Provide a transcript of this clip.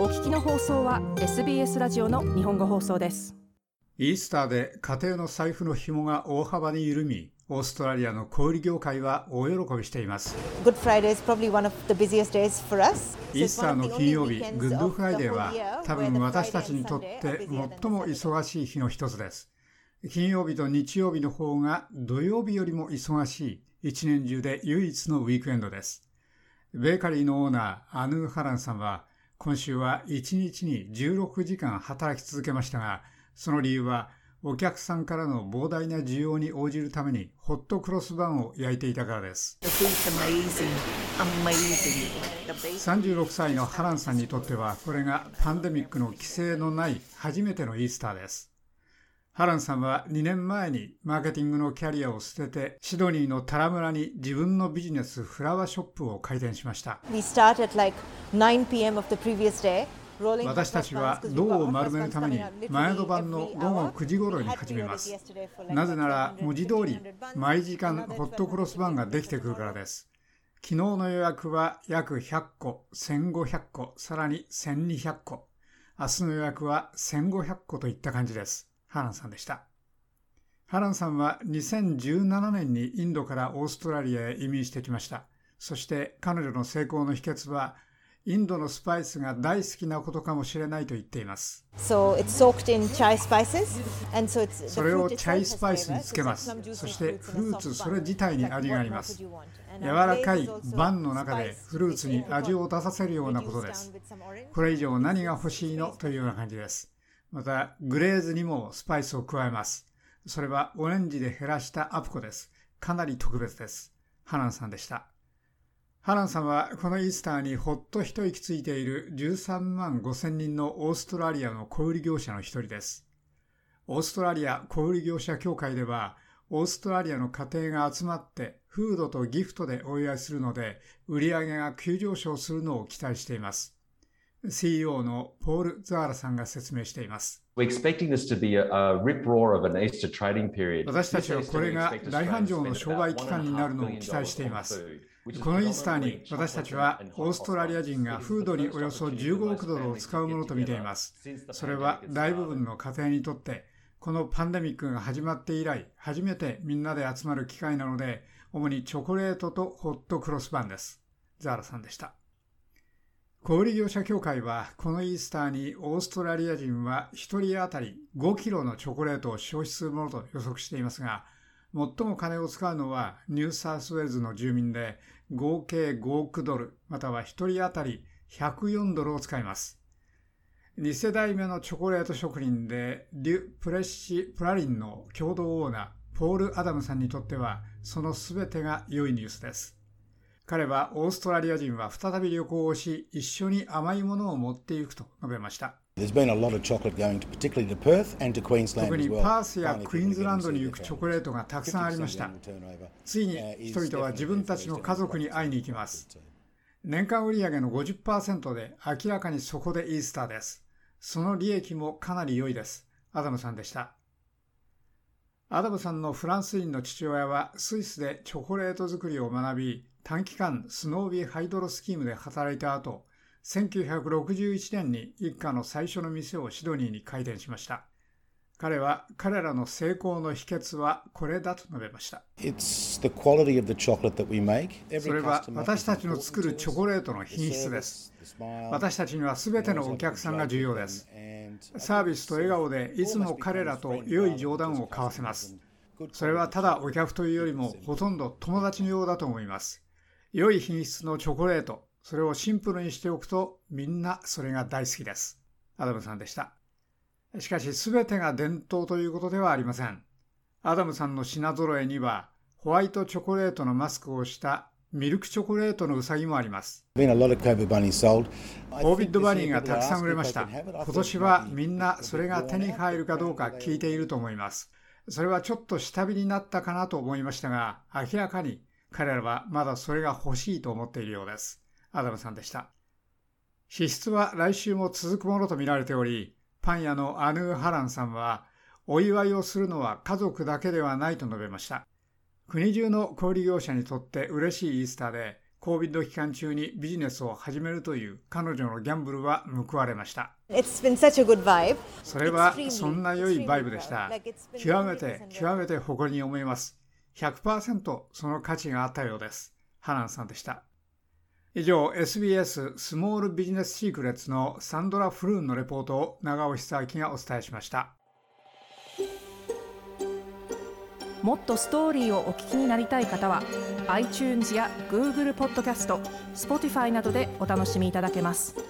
お聞きの放送は SBS ラジオの日本語放送ですイースターで家庭の財布の紐が大幅に緩みオーストラリアの小売業界は大喜びしています。Good Friday is probably one of the busiest days for us. イースターの金曜日、グッドフライデーは多分私たちにとって最も忙しい日の一つです。金曜日と日曜日の方が土曜日よりも忙しい一年中で唯一のウィークエンドです。ベーカリーのオーナー、アヌー・ハランさんは今週は1日に16時間働き続けましたが、その理由はお客さんからの膨大な需要に応じるためにホットクロスバンを焼いていたからです。36歳のハランさんにとってはこれがパンデミックの規制のない初めてのイースターです。ハランさんは2年前にマーケティングのキャリアを捨ててシドニーのタラ村に自分のビジネスフラワーショップを開店しました。We start at like 9 p.m. of the previous day. 私たちは銅を丸めるために前の晩の午後9時頃に始めます。なぜなら文字通り毎時間ホットクロスバンができてくるからです。昨日の予約は約100個、1500個、さらに1200個。明日の予約は1500個といった感じです。ハランさんでした。ハランさんは2017年にインドからオーストラリアへ移民してきました。そして彼女の成功の秘訣はインドのスパイスが大好きなことかもしれないと言っています。それをチャイスパイスにつけます。そしてフルーツそれ自体に味があります。柔らかいバンの中でフルーツに味を出させるようなことです。これ以上何が欲しいのというような感じです。また、グレーズにもスパイスを加えます。それはオレンジで減らしたアプコです。かなり特別です。ハナンさんでした。ハランさんはこのイースターにほっと一息ついている13万5千人のオーストラリアの小売業者の一人です。オーストラリア小売業者協会では、オーストラリアの家庭が集まってフードとギフトでお祝いするので、売り上げが急上昇するのを期待しています。CEO のポール・ザーラさんが説明しています。私たちはこれが大繁盛の商売期間になるのを期待しています。このイースターに私たちはオーストラリア人がフードにおよそ15億ドルを使うものと見ています。それは大部分の家庭にとってこのパンデミックが始まって以来初めてみんなで集まる機会なので主にチョコレートとホットクロスバンです。ザーラさんでした。小売業者協会はこのイースターにオーストラリア人は1人当たり5キロのチョコレートを消費するものと予測していますが最も金を使うのはニューサウスウェールズの住民で合計5億ドル、または1人当たり104ドルを使います。2世代目のチョコレート職人でデュ・プレッシ・プラリンの共同オーナー、ポール・アダムさんにとっては、その全てが良いニュースです。彼はオーストラリア人は再び旅行をし、一緒に甘いものを持っていくと述べました。特にパースやクイーンズランドに行くチョコレートがたくさんありました。ついに人々は自分たちの家族に会いに行きます。年間売上の50%で明らかにそこでイースターです。その利益もかなり良いです。アダムさんでした。アダムさんのフランス人の父親はスイスでチョコレート作りを学び、短期間スノービーハイドロスキームで働いた後、1961年に一家の最初の店をシドニーに開店しました。彼は彼らの成功の秘訣はこれだと述べました。それは私たちの作るチョコレートの品質です。私たちには全てのお客さんが重要です。サービスと笑顔でいつも彼らと良い冗談を交わせます。それはただお客というよりもほとんど友達のようだと思います。良い品質のチョコレート、それをシンプルにしておくとみんなそれが大好きです。アダムさんでした。しかし全てが伝統ということではありません。アダムさんの品揃えにはホワイトチョコレートのマスクをしたミルクチョコレートのうさぎもあります。コービッドバニーがたくさん売れました。今年はみんなそれが手に入るかどうか聞いていると思います。それはちょっと下火になったかなと思いましたが、明らかに彼らはまだそれが欲しいと思っているようです。アダムさんでした。支出は来週も続くものとみられており、パン屋のアヌー・ハランさんは、お祝いをするのは家族だけではないと述べました。国中の小売業者にとって嬉しいイースターで、COVID 期間中にビジネスを始めるという彼女のギャンブルは報われました。それはそんな良いバイブでした。極めて極めて誇りに思います。100%その価値があったようです。ハナンさんでした。以上、SBS スモールビジネスシークレッツのサンドラ・フルーンのレポートを長尾久明がお伝えしました。もっとストーリーをお聞きになりたい方は iTunes や Google ポッドキャスト Spotify などでお楽しみいただけます。